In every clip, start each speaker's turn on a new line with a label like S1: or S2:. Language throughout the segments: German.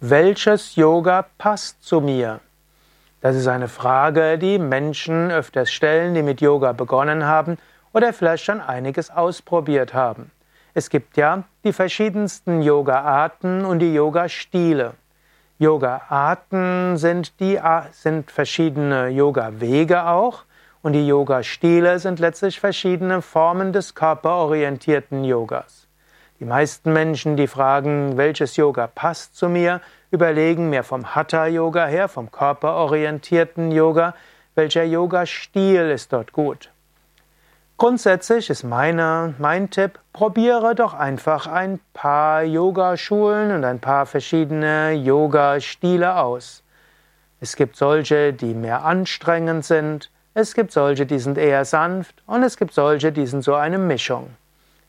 S1: Welches Yoga passt zu mir? Das ist eine Frage, die Menschen öfters stellen, die mit Yoga begonnen haben oder vielleicht schon einiges ausprobiert haben. Es gibt ja die verschiedensten Yoga-Arten und die Yoga-Stile. Yoga-Arten sind, sind verschiedene Yoga-Wege auch und die Yoga-Stile sind letztlich verschiedene Formen des körperorientierten Yogas. Die meisten Menschen, die fragen, welches Yoga passt zu mir, überlegen mehr vom Hatha-Yoga her, vom körperorientierten Yoga, welcher Yoga-Stil ist dort gut. Grundsätzlich ist meine, mein Tipp, probiere doch einfach ein paar Yogaschulen und ein paar verschiedene Yoga-Stile aus. Es gibt solche, die mehr anstrengend sind, es gibt solche, die sind eher sanft und es gibt solche, die sind so eine Mischung.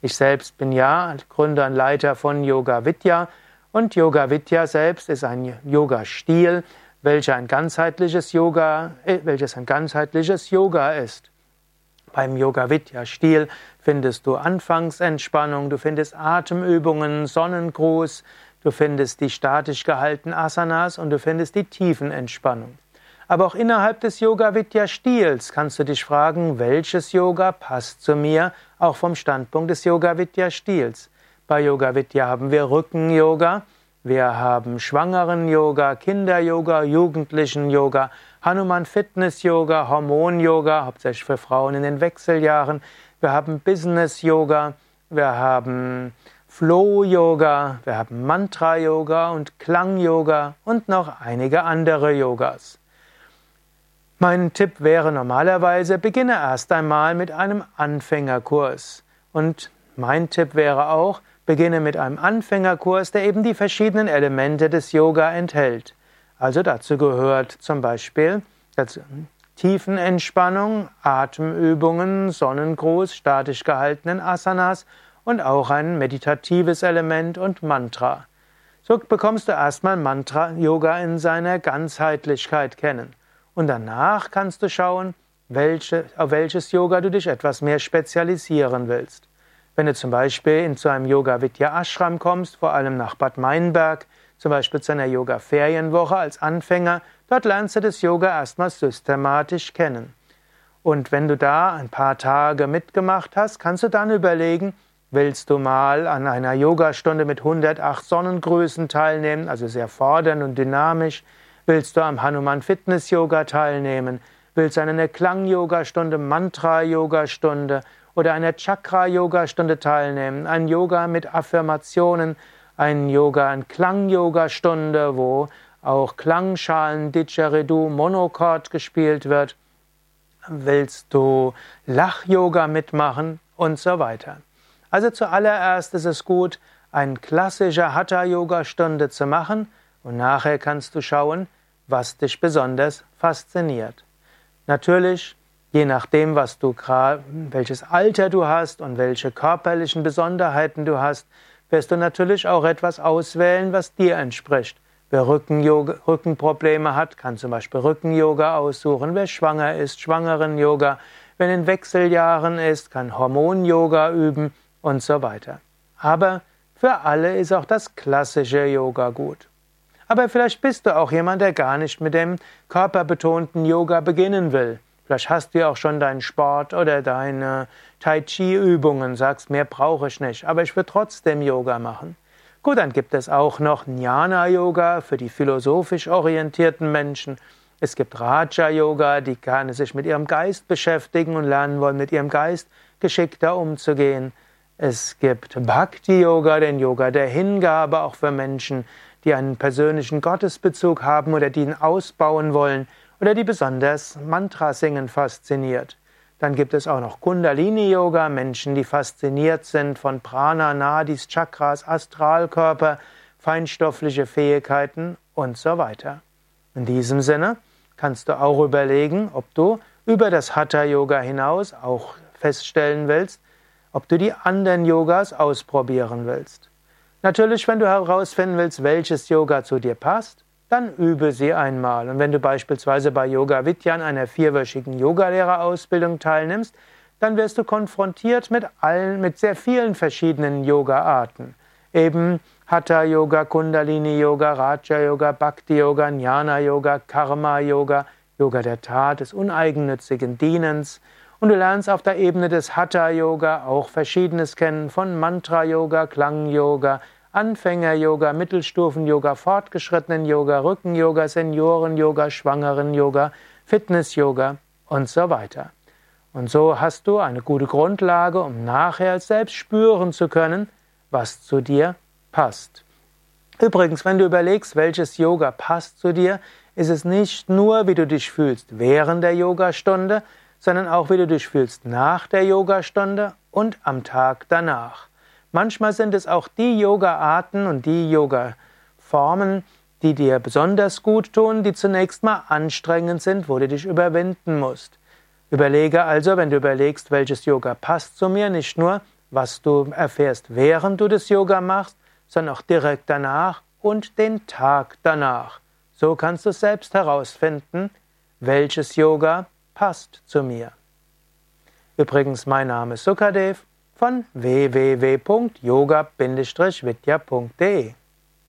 S1: Ich selbst bin ja Gründer und Leiter von Yoga Vidya und Yoga Vidya selbst ist ein Yoga-Stil, welcher ein ganzheitliches Yoga, äh, welches ein ganzheitliches Yoga ist. Beim Yoga Vidya Stil findest du Anfangsentspannung, du findest Atemübungen, Sonnengruß, du findest die statisch gehaltenen Asanas und du findest die Tiefenentspannung. Aber auch innerhalb des Yoga Vidya Stils kannst du dich fragen, welches Yoga passt zu mir, auch vom Standpunkt des Yoga Vidya Stils. Bei Yoga Vidya haben wir Rücken Yoga, wir haben Schwangeren Yoga, Kinder Yoga, Jugendlichen Yoga, Hanuman Fitness Yoga, Hormon Yoga, hauptsächlich für Frauen in den Wechseljahren. Wir haben Business Yoga, wir haben Flow Yoga, wir haben Mantra Yoga und Klang Yoga und noch einige andere Yogas. Mein Tipp wäre normalerweise, beginne erst einmal mit einem Anfängerkurs. Und mein Tipp wäre auch, beginne mit einem Anfängerkurs, der eben die verschiedenen Elemente des Yoga enthält. Also dazu gehört zum Beispiel Tiefenentspannung, Atemübungen, Sonnengruß, statisch gehaltenen Asanas und auch ein meditatives Element und Mantra. So bekommst du erstmal Mantra-Yoga in seiner Ganzheitlichkeit kennen. Und danach kannst du schauen, welche, auf welches Yoga du dich etwas mehr spezialisieren willst. Wenn du zum Beispiel in zu einem Yoga Vidya Ashram kommst, vor allem nach Bad Meinberg, zum Beispiel zu einer Yoga Ferienwoche als Anfänger, dort lernst du das Yoga erstmal systematisch kennen. Und wenn du da ein paar Tage mitgemacht hast, kannst du dann überlegen, willst du mal an einer Yogastunde mit 108 Sonnengrößen teilnehmen, also sehr fordernd und dynamisch, Willst du am Hanuman Fitness Yoga teilnehmen? Willst du an einer Klang-Yoga-Stunde, Mantra-Yoga-Stunde oder einer Chakra-Yoga-Stunde teilnehmen? Ein Yoga mit Affirmationen, ein Yoga, ein Klang-Yoga-Stunde, wo auch Klangschalen, Didgeridoo, Monochord gespielt wird? Willst du Lach-Yoga mitmachen und so weiter? Also zuallererst ist es gut, eine klassische Hatha-Yoga-Stunde zu machen und nachher kannst du schauen, was dich besonders fasziniert. Natürlich, je nachdem, was du welches Alter du hast und welche körperlichen Besonderheiten du hast, wirst du natürlich auch etwas auswählen, was dir entspricht. Wer Rückenprobleme hat, kann zum Beispiel Rücken-Yoga aussuchen. Wer schwanger ist, Schwangeren-Yoga. Wer in Wechseljahren ist, kann Hormon-Yoga üben und so weiter. Aber für alle ist auch das klassische Yoga gut. Aber vielleicht bist du auch jemand, der gar nicht mit dem körperbetonten Yoga beginnen will. Vielleicht hast du ja auch schon deinen Sport oder deine Tai Chi Übungen, sagst, mehr brauche ich nicht, aber ich will trotzdem Yoga machen. Gut, dann gibt es auch noch Jnana Yoga für die philosophisch orientierten Menschen. Es gibt Raja Yoga, die gerne sich mit ihrem Geist beschäftigen und lernen wollen, mit ihrem Geist geschickter umzugehen. Es gibt Bhakti Yoga, den Yoga der Hingabe, auch für Menschen, die einen persönlichen Gottesbezug haben oder die ihn ausbauen wollen oder die besonders Mantra singen fasziniert. Dann gibt es auch noch Kundalini Yoga, Menschen, die fasziniert sind von Prana, Nadis, Chakras, Astralkörper, feinstoffliche Fähigkeiten und so weiter. In diesem Sinne kannst du auch überlegen, ob du über das Hatha Yoga hinaus auch feststellen willst, ob du die anderen Yogas ausprobieren willst. Natürlich, wenn du herausfinden willst, welches Yoga zu dir passt, dann übe sie einmal. Und wenn du beispielsweise bei Yoga Vidya an einer vierwöchigen Yogalehrerausbildung teilnimmst, dann wirst du konfrontiert mit allen, mit sehr vielen verschiedenen Yoga-Arten. Eben Hatha Yoga, Kundalini Yoga, Raja Yoga, Bhakti Yoga, Jnana Yoga, Karma Yoga, Yoga der Tat, des uneigennützigen Dienens. Und du lernst auf der Ebene des Hatha Yoga auch Verschiedenes kennen von Mantra Yoga, Klang Yoga, Anfänger Yoga, Mittelstufen Yoga, Fortgeschrittenen Yoga, Rücken Yoga, Senioren Yoga, Schwangeren Yoga, Fitness Yoga und so weiter. Und so hast du eine gute Grundlage, um nachher selbst spüren zu können, was zu dir passt. Übrigens, wenn du überlegst, welches Yoga passt zu dir, ist es nicht nur, wie du dich fühlst während der Yogastunde, sondern auch, wie du dich fühlst nach der Yogastunde und am Tag danach. Manchmal sind es auch die Yoga-Arten und die Yoga-Formen, die dir besonders gut tun, die zunächst mal anstrengend sind, wo du dich überwinden musst. Überlege also, wenn du überlegst, welches Yoga passt zu mir, nicht nur, was du erfährst, während du das Yoga machst, sondern auch direkt danach und den Tag danach. So kannst du selbst herausfinden, welches Yoga passt zu mir. Übrigens, mein Name ist Sukadev von www.yoga-vidya.de